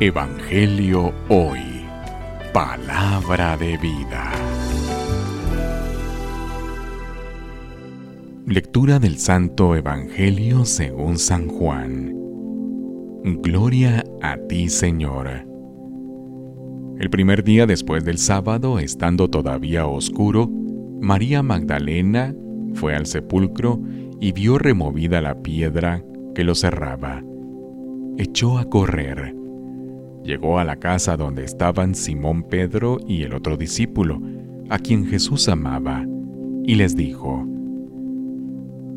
Evangelio Hoy. Palabra de vida. Lectura del Santo Evangelio según San Juan. Gloria a ti, Señor. El primer día después del sábado, estando todavía oscuro, María Magdalena fue al sepulcro y vio removida la piedra que lo cerraba. Echó a correr llegó a la casa donde estaban Simón Pedro y el otro discípulo, a quien Jesús amaba, y les dijo,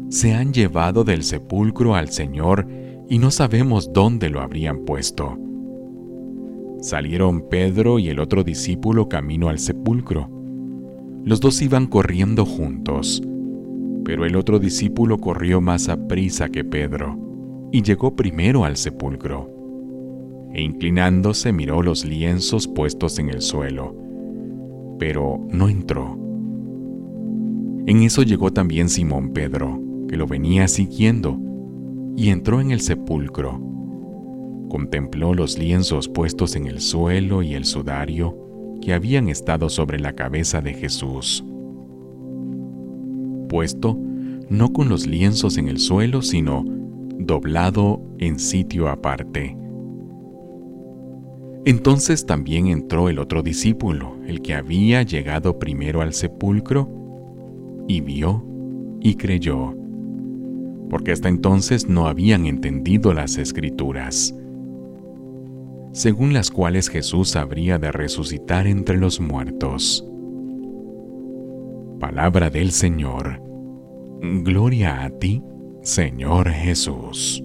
Se han llevado del sepulcro al Señor y no sabemos dónde lo habrían puesto. Salieron Pedro y el otro discípulo camino al sepulcro. Los dos iban corriendo juntos, pero el otro discípulo corrió más a prisa que Pedro y llegó primero al sepulcro e inclinándose miró los lienzos puestos en el suelo, pero no entró. En eso llegó también Simón Pedro, que lo venía siguiendo, y entró en el sepulcro. Contempló los lienzos puestos en el suelo y el sudario que habían estado sobre la cabeza de Jesús. Puesto no con los lienzos en el suelo, sino doblado en sitio aparte. Entonces también entró el otro discípulo, el que había llegado primero al sepulcro, y vio y creyó, porque hasta entonces no habían entendido las escrituras, según las cuales Jesús habría de resucitar entre los muertos. Palabra del Señor. Gloria a ti, Señor Jesús.